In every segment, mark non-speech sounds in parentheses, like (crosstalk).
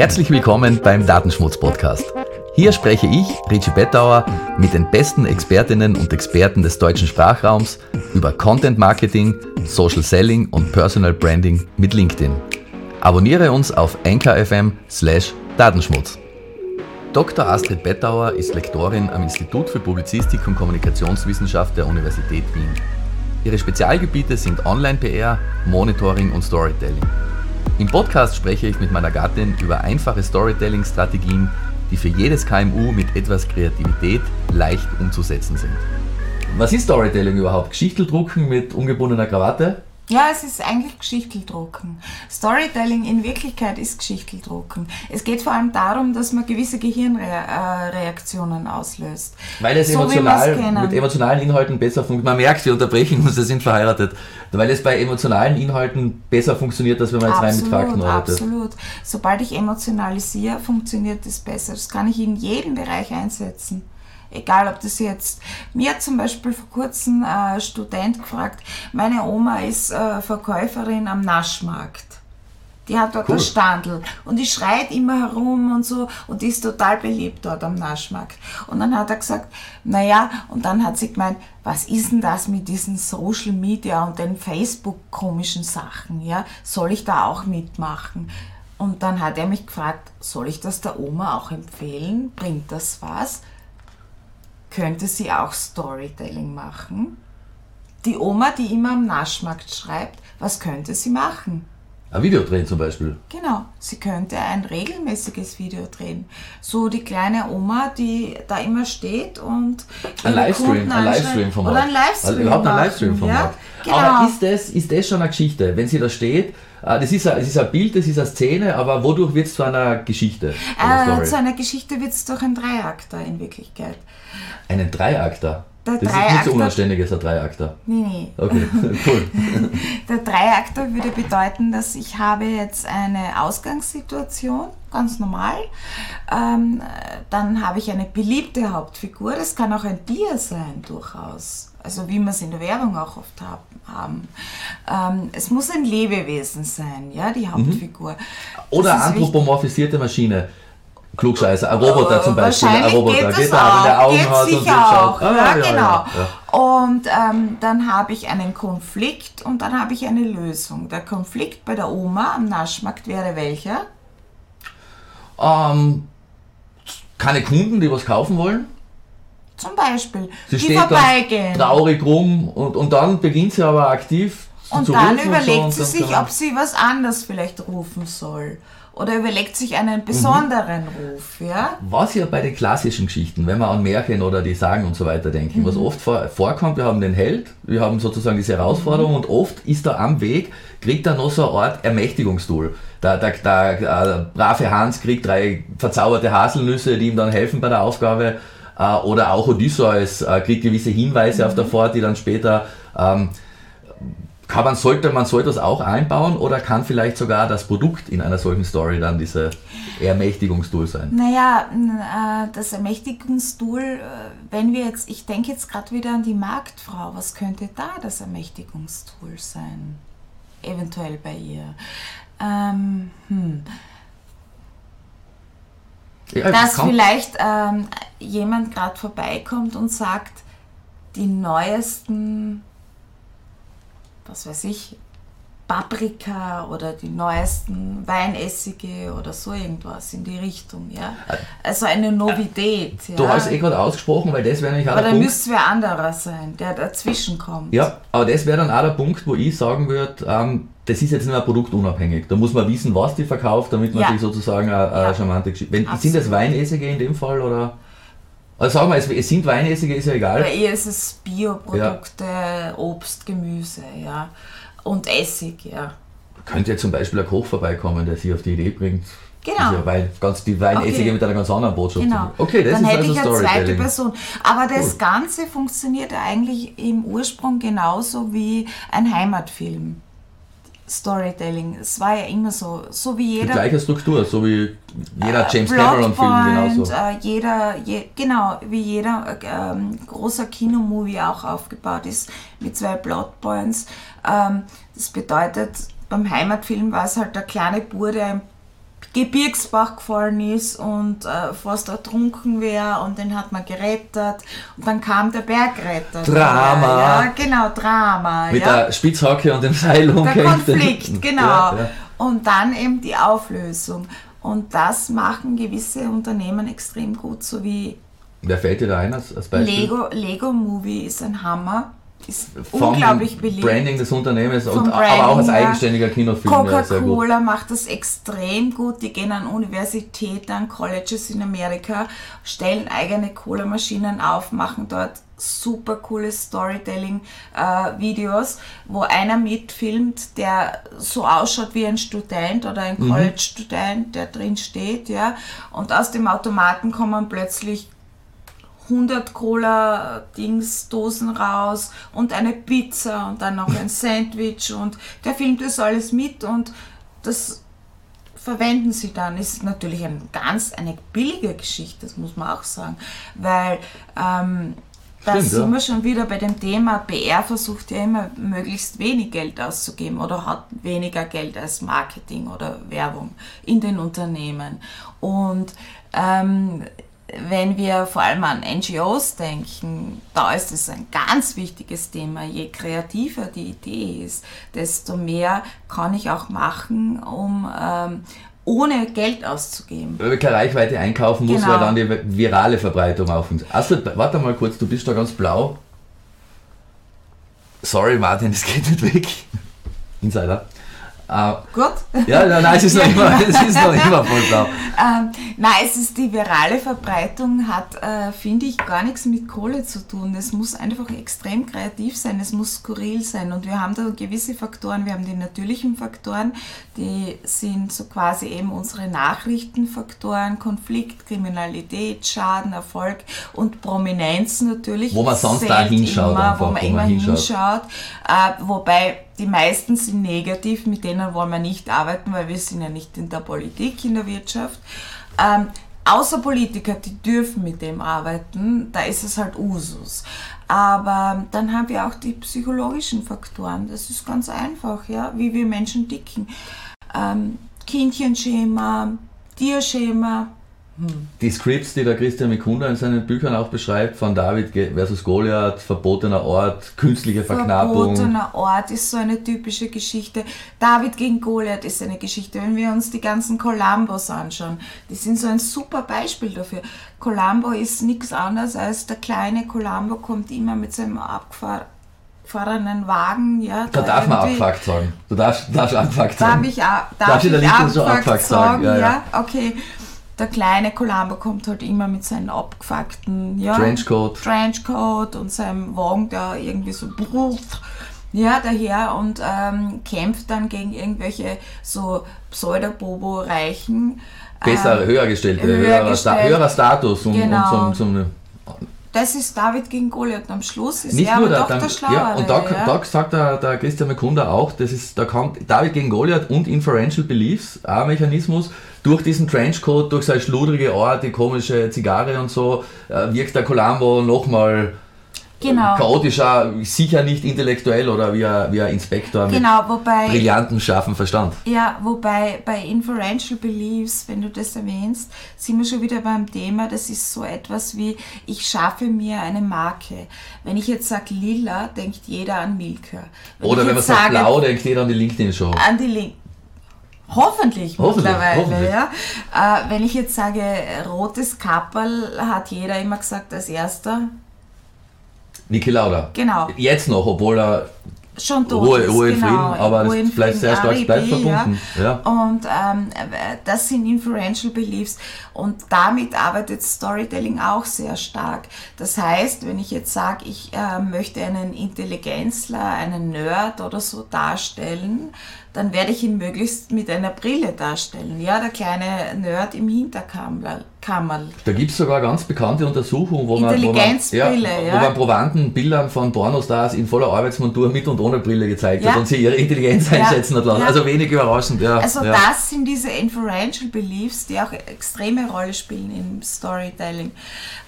Herzlich willkommen beim Datenschmutz-Podcast. Hier spreche ich, Richie Bettauer, mit den besten Expertinnen und Experten des deutschen Sprachraums über Content Marketing, Social Selling und Personal Branding mit LinkedIn. Abonniere uns auf anchor.fm slash Datenschmutz. Dr. Astrid Bettauer ist Lektorin am Institut für Publizistik und Kommunikationswissenschaft der Universität Wien. Ihre Spezialgebiete sind Online-PR, Monitoring und Storytelling. Im Podcast spreche ich mit meiner Gattin über einfache Storytelling-Strategien, die für jedes KMU mit etwas Kreativität leicht umzusetzen sind. Was ist Storytelling überhaupt? Geschichteldrucken mit ungebundener Krawatte? Ja, es ist eigentlich Geschichteldrucken. Storytelling in Wirklichkeit ist Geschichteldrucken. Es geht vor allem darum, dass man gewisse Gehirnreaktionen auslöst. Weil es so emotional, mit emotionalen Inhalten besser funktioniert. Man merkt, wir unterbrechen uns, wir sind verheiratet. Weil es bei emotionalen Inhalten besser funktioniert, als wenn man jetzt rein mit Fakten arbeitet. Absolut. Sobald ich emotionalisiere, funktioniert es besser. Das kann ich in jedem Bereich einsetzen. Egal, ob das jetzt, mir hat zum Beispiel vor kurzem ein äh, Student gefragt, meine Oma ist äh, Verkäuferin am Naschmarkt. Die hat dort cool. ein Standel und die schreit immer herum und so und die ist total beliebt dort am Naschmarkt. Und dann hat er gesagt, naja, und dann hat sie gemeint, was ist denn das mit diesen Social Media und den Facebook-komischen Sachen, ja? Soll ich da auch mitmachen? Und dann hat er mich gefragt, soll ich das der Oma auch empfehlen? Bringt das was? Könnte sie auch Storytelling machen. Die Oma, die immer am Naschmarkt schreibt, was könnte sie machen? Ein Video drehen zum Beispiel. Genau, sie könnte ein regelmäßiges Video drehen. So die kleine Oma, die da immer steht und. Ein Livestream, ein Livestream vom Oder ein Livestream. Also überhaupt ein Livestream vom ja? Genau. Aber ist das, ist das schon eine Geschichte? Wenn sie da steht, äh, das ist, ein, das ist ein Bild, das ist eine Szene, aber wodurch wird es zu einer Geschichte? Äh, zu einer Geschichte wird es durch einen Dreiakter in Wirklichkeit. Einen Dreiakter? Der das Dreiakter, ist nicht so unanständig als ein Dreiakter. Nee, nee. Okay, (laughs) cool. Der Dreiakter würde bedeuten, dass ich habe jetzt eine Ausgangssituation, ganz normal. Ähm, dann habe ich eine beliebte Hauptfigur. Das kann auch ein Tier sein, durchaus. Also wie wir es in der Werbung auch oft haben. Ähm, es muss ein Lebewesen sein, ja, die mhm. Hauptfigur. Oder anthropomorphisierte Maschine. Klugscheißer, ein Roboter zum Beispiel. Ein Roboter geht, geht auch, der Augen geht hat und auch. Ah, ja, ja, genau. Ja, und ähm, dann habe ich einen Konflikt und dann habe ich eine Lösung. Der Konflikt bei der Oma am Naschmarkt wäre welcher? Ähm, keine Kunden, die was kaufen wollen. Zum Beispiel. Sie die vorbeigehen. traurig rum und, und dann beginnt sie aber aktiv und dann überlegt und so, sie sich, ob sie was anderes vielleicht rufen soll oder überlegt sich einen besonderen mhm. Ruf. Ja? Was ja bei den klassischen Geschichten, wenn wir an Märchen oder die Sagen und so weiter denken, mhm. was oft vor, vorkommt, wir haben den Held, wir haben sozusagen diese Herausforderung mhm. und oft ist er am Weg, kriegt er noch so eine Art Ermächtigungstool. Der, der, der, der brave Hans kriegt drei verzauberte Haselnüsse, die ihm dann helfen bei der Aufgabe. Äh, oder auch Odysseus äh, kriegt gewisse Hinweise auf der mhm. Fahrt, die dann später ähm, kann man, sollte man so etwas auch einbauen oder kann vielleicht sogar das Produkt in einer solchen Story dann diese Ermächtigungstool sein? Naja, äh, das Ermächtigungstool, äh, wenn wir jetzt, ich denke jetzt gerade wieder an die Marktfrau, was könnte da das Ermächtigungstool sein? Eventuell bei ihr. Ähm, hm. Ja, Dass vielleicht ähm, jemand gerade vorbeikommt und sagt, die neuesten was weiß ich, Paprika oder die neuesten Weinessige oder so irgendwas in die Richtung, ja. Also eine Novität. Ja. Du hast eh gerade ausgesprochen, weil das wäre nämlich auch aber der Punkt. Aber dann müsste wer anderer sein, der dazwischen kommt. Ja, aber das wäre dann auch der Punkt, wo ich sagen würde, ähm, das ist jetzt nicht mehr produktunabhängig. Da muss man wissen, was die verkauft, damit man ja. sich sozusagen eine, eine ja. charmante Geschichte. Wenn, sind das Weinessige in dem Fall oder? Also sagen wir, es, sind Weinessige, ist ja egal. Bei ihr ist es Bioprodukte, ja. Obst, Gemüse, ja. Und Essig, ja. Könnte ja zum Beispiel ein Koch vorbeikommen, der sie auf die Idee bringt. Genau. Ja Wein, ganz, die Weinessige okay. mit einer ganz anderen Botschaft. Genau. Okay, das Dann ist hätte also ich eine zweite Person. Aber das cool. Ganze funktioniert eigentlich im Ursprung genauso wie ein Heimatfilm. Storytelling. Es war ja immer so, so wie jeder. Die gleiche Struktur, so wie jeder äh, James Cameron-Film genauso. Äh, jeder, je, genau, wie jeder äh, großer Kinomovie auch aufgebaut ist, mit zwei Plotpoints. Ähm, das bedeutet, beim Heimatfilm war es halt der kleine Bur, der Gebirgsbach gefallen ist und äh, fast ertrunken wäre und den hat man gerettet und dann kam der Bergretter. Drama. Ja, genau, Drama. Mit ja. der Spitzhacke und dem Seil umgehängt. Der Konflikt, (laughs) genau. Ja, ja. Und dann eben die Auflösung. Und das machen gewisse Unternehmen extrem gut, so wie Wer fällt dir da ein als, als Beispiel? Lego, Lego Movie ist ein Hammer. Ist Vom unglaublich beliebt. Branding des Unternehmens, und, aber auch als eigenständiger Kinofilm. Coca-Cola macht das extrem gut. Die gehen an Universitäten, an Colleges in Amerika, stellen eigene Cola-Maschinen auf, machen dort super coole Storytelling-Videos, wo einer mitfilmt, der so ausschaut wie ein Student oder ein Mhm. College-Student, der drin steht, ja. Und aus dem Automaten kommen plötzlich 100 Cola-Dings-Dosen raus und eine Pizza und dann noch ein Sandwich und der filmt das alles mit und das verwenden sie dann. Ist natürlich ein ganz eine billige Geschichte, das muss man auch sagen, weil ähm, da sind ja. wir schon wieder bei dem Thema, PR versucht ja immer möglichst wenig Geld auszugeben oder hat weniger Geld als Marketing oder Werbung in den Unternehmen. Und ähm, wenn wir vor allem an NGOs denken, da ist es ein ganz wichtiges Thema. Je kreativer die Idee ist, desto mehr kann ich auch machen, um ähm, ohne Geld auszugeben. Weil wir keine Reichweite einkaufen muss, Genau. weil dann die virale Verbreitung funktioniert. Astrid, warte mal kurz, du bist da ganz blau. Sorry Martin, es geht nicht weg. Insider. Äh, Gut? ja, nein, nein, es ist noch immer, es ist noch immer voll blau. (laughs) Ähm, nein, es ist die virale Verbreitung hat, äh, finde ich, gar nichts mit Kohle zu tun. Es muss einfach extrem kreativ sein, es muss skurril sein. Und wir haben da gewisse Faktoren. Wir haben die natürlichen Faktoren, die sind so quasi eben unsere Nachrichtenfaktoren, Konflikt, Kriminalität, Schaden, Erfolg und Prominenz natürlich. Wo man sonst da hinschaut Immer, einfach, wo man immer hinschaut. hinschaut. Äh, wobei die meisten sind negativ, mit denen wollen wir nicht arbeiten, weil wir sind ja nicht in der Politik, in der Wirtschaft. Ähm, außer Politiker, die dürfen mit dem arbeiten, da ist es halt Usus. Aber dann haben wir auch die psychologischen Faktoren. Das ist ganz einfach, ja, wie wir Menschen dicken. Ähm, Kindchenschema, Tierschema, Die Scripts, die der Christian Mikunda in seinen Büchern auch beschreibt, von David versus Goliath, verbotener Ort, künstliche Verknappung. Verbotener Ort ist so eine typische Geschichte. David gegen Goliath ist eine Geschichte. Wenn wir uns die ganzen Columbos anschauen, die sind so ein super Beispiel dafür. Columbo ist nichts anderes als der kleine Columbo kommt immer mit seinem abgefahrenen Wagen. Ja, Da darf man abfuckt sagen. Du darfst, darfst abfuckt Darf sagen. ich, a- Darf darf ich ich abfuckt sagen? sagen? Ja, Ja, ja. okay. Der kleine Columbo kommt halt immer mit seinem abgefuckten ja, Trenchcoat. Trenchcoat und seinem Wagen, der irgendwie so ja, daher und ähm, kämpft dann gegen irgendwelche so Pseudo-Bobo-Reichen. Besser, Ähm, höher gestellte, höher höherer, Sta gestellt. höherer Status und, Genau. und zum, zum das ist David gegen Goliath und am Schluss ist Nicht er nur aber der, doch dann, der Schlauere. ja, und da, ja. da sagt der, der Christian Mekunda auch, das ist, da kommt David gegen Goliath und Inferential Beliefs, ein Mechanismus, durch diesen Trenchcoat, durch seine schludrige Art, die komische Zigarre und so, äh, wirkt der Columbo nochmal Genau. chaotischer, sicher nicht intellektuell oder wie ein, wie ein Inspektor Genau, wobei mit brillantem, scharfen Verstand. Ja, wobei bei Inferential Beliefs, wenn du das erwähnst, sind wir schon wieder beim Thema, das ist so etwas wie, ich schaffe mir eine Marke. Wenn ich jetzt sage lila, denkt jeder an Milka. Oder ich wenn man sagt blau, denkt jeder an die LinkedIn-Show. An die Link. Hoffentlich, Hoffentlich, mittlerweile, hoffentlich. ja. Äh, wenn ich jetzt sage, rotes Kapperl, hat jeder immer gesagt als erster. Niki Lauda. Genau. Jetzt noch, obwohl er Schon tot Ruhe, ist, Ruhe genau. Frieden, aber Ruhe das in bleibt sehr stark bleibt verbunden. Ja. Und ähm, das sind Inferential Beliefs und damit arbeitet Storytelling auch sehr stark. Das heißt, wenn ich jetzt sage, ich äh, möchte einen Intelligenzler, einen Nerd oder so darstellen, dann werde ich ihn möglichst mit einer Brille darstellen. Ja, der kleine Nerd im Hinterkammerl. Kammerl. Da gibt es sogar ganz bekannte Untersuchungen, wo man, wo man, wo ja. man Provanten Bildern von Pornostars in voller Arbeitsmontur mit und ohne Brille gezeigt Ja. hat und sie ihre Intelligenz Ja. einschätzen hat lassen. Ja. Also wenig überraschend. Ja. Also ja. das sind diese Inferential Beliefs, die auch extreme Rolle spielen im Storytelling.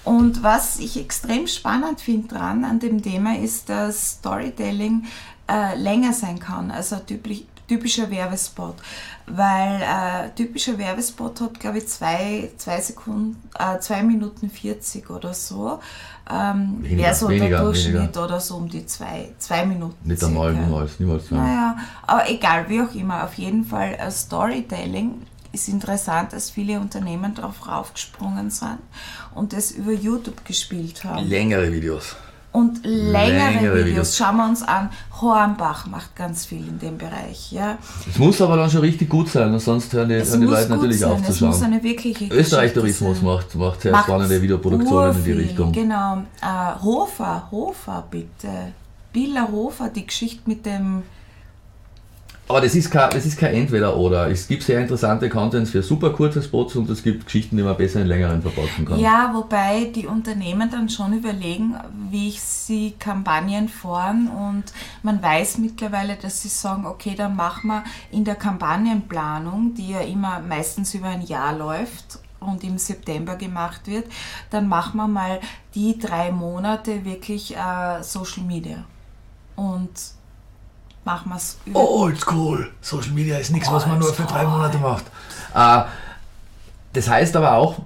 Und was ich extrem spannend finde dran an dem Thema ist, dass Storytelling äh, länger sein kann. Also typisch, typischer Werbespot. Weil äh, typischer Werbespot hat, glaube ich, zwei, zwei, Sekunden, äh, zwei Minuten 40 oder so. Ähm, Wäre so weniger, der Durchschnitt weniger. oder so um die zwei, zwei Minuten. Nicht einmal, niemals, niemals. Naja, aber egal, wie auch immer, auf jeden Fall äh, Storytelling ist interessant, dass viele Unternehmen darauf raufgesprungen sind und das über YouTube gespielt haben. Längere Videos und längere, längere Videos. Videos. Schauen wir uns an. Hornbach macht ganz viel in dem Bereich. Ja. Es muss aber dann schon richtig gut sein, sonst hören die, hören die Leute natürlich sein. auf zu schauen. Es muss eine wirkliche Österreich-Tourismus macht, macht sehr macht spannende Videoproduktionen in die Richtung. Genau. Äh, Hofer, Hofer bitte. Billa Hofer, die Geschichte mit dem aber das ist kein, das ist kein Entweder-Oder. Es gibt sehr interessante Contents für super kurze Spots und es gibt Geschichten, die man besser in längeren verpacken kann. Ja, wobei die Unternehmen dann schon überlegen, wie ich sie Kampagnen fahren und man weiß mittlerweile, dass sie sagen, okay, dann machen wir in der Kampagnenplanung, die ja immer meistens über ein Jahr läuft und im September gemacht wird, dann machen wir mal die drei Monate wirklich äh, Social Media. Und machen wir es. Oldschool. Social Media ist nichts, was man nur für drei Monate macht. Äh, das heißt aber auch,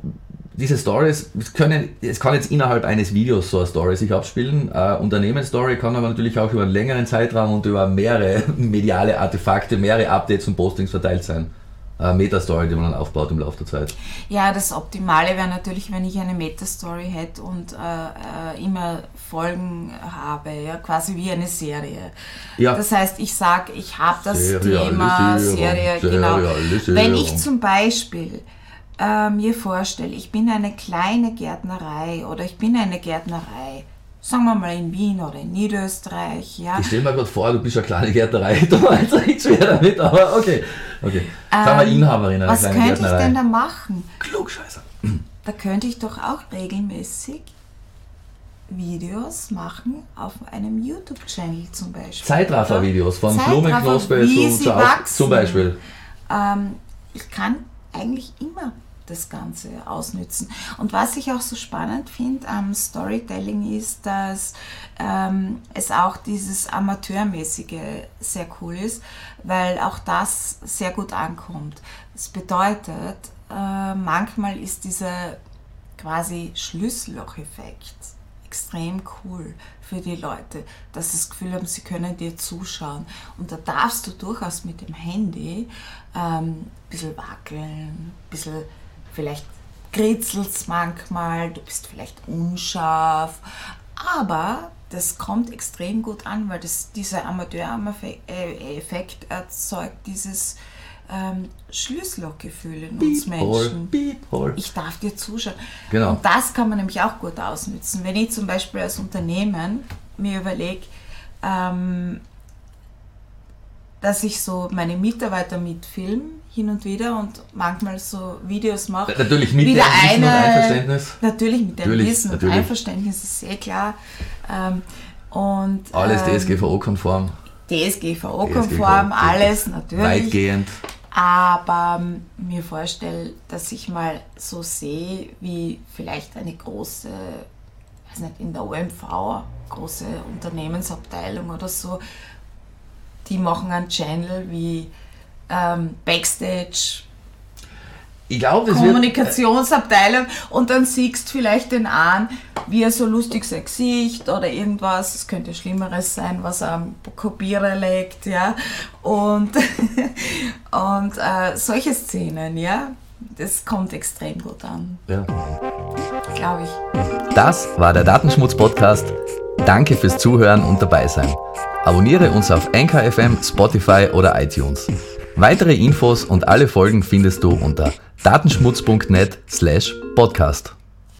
diese Stories können, es kann jetzt innerhalb eines Videos so eine Story sich abspielen. Äh, Unternehmensstory kann aber natürlich auch über einen längeren Zeitraum und über mehrere (laughs) mediale Artefakte, mehrere Updates und Postings verteilt sein äh, Meta-Story, die man dann aufbaut im Laufe der Zeit. Ja, das Optimale wäre natürlich, wenn ich eine Meta-Story hätte und äh, äh, immer Folgen habe, ja, quasi wie eine Serie. Ja. Das heißt, ich sage, ich habe das Thema Serie, genau. Wenn ich zum Beispiel äh, mir vorstelle, ich bin eine kleine Gärtnerei oder ich bin eine Gärtnerei, sagen wir mal in Wien oder in Niederösterreich. Ja. Ich stelle mir gerade vor, du bist eine kleine Gärtnerei, (laughs) du meinst nicht schwer damit, aber okay. okay. Sagen wir ähm, Inhaberin einer was kleinen Gärtnerei. Könnte ich denn da machen? Klugscheißer. Da könnte ich doch auch regelmäßig Videos machen auf einem YouTube-Channel zum Beispiel. Zeitraffer-Videos von Blumenknospe zu, zu zum Beispiel. Ähm, ich kann eigentlich immer das Ganze ausnützen. Und was ich auch so spannend finde am Storytelling ist, dass ähm, es auch dieses Amateurmäßige sehr cool ist, weil auch das sehr gut ankommt. Das bedeutet, äh, manchmal ist dieser quasi Schlüssellocheffekt extrem cool für die Leute, dass sie das Gefühl haben, sie können dir zuschauen. Und da darfst du durchaus mit dem Handy ähm, ein bisschen wackeln, ein bisschen vielleicht kritzelt es manchmal, du bist vielleicht unscharf, aber das kommt extrem gut an, weil das, dieser Amateur-Effekt erzeugt dieses ähm, Schlüssellochgefühl in uns Menschen. Beep, ich darf dir zuschauen. Genau. Und das kann man nämlich auch gut ausnutzen. Wenn ich zum Beispiel als Unternehmen mir überlege, ähm, dass ich so meine Mitarbeiter mitfilme hin und wieder und manchmal so Videos mache. Natürlich mit wieder dem Wissen eine, und Einverständnis. Natürlich mit dem Wissen und Einverständnis ist sehr klar. Ähm, und, alles ähm, DSGVO-konform. DSGVO-konform, DSGVO alles natürlich. Weitgehend. Aber ähm, mir vorstelle, dass ich mal so sehe, wie vielleicht eine große, weiß nicht, in der OMV, große Unternehmensabteilung oder so, die machen einen Channel wie ähm, Backstage. Ich glaube, Kommunikationsabteilung und dann siehst du vielleicht den an, wie er so lustig sein Gesicht oder irgendwas, es könnte Schlimmeres sein, was er am Kopierer legt, ja. Und, (laughs) und äh, solche Szenen, ja, das kommt extrem gut an. Ja. Glaube ich. Das war der Datenschmutz-Podcast. Danke fürs Zuhören und dabei sein. Abonniere uns auf NKFM, Spotify oder iTunes. Weitere Infos und alle Folgen findest du unter datenschmutz.net slash podcast.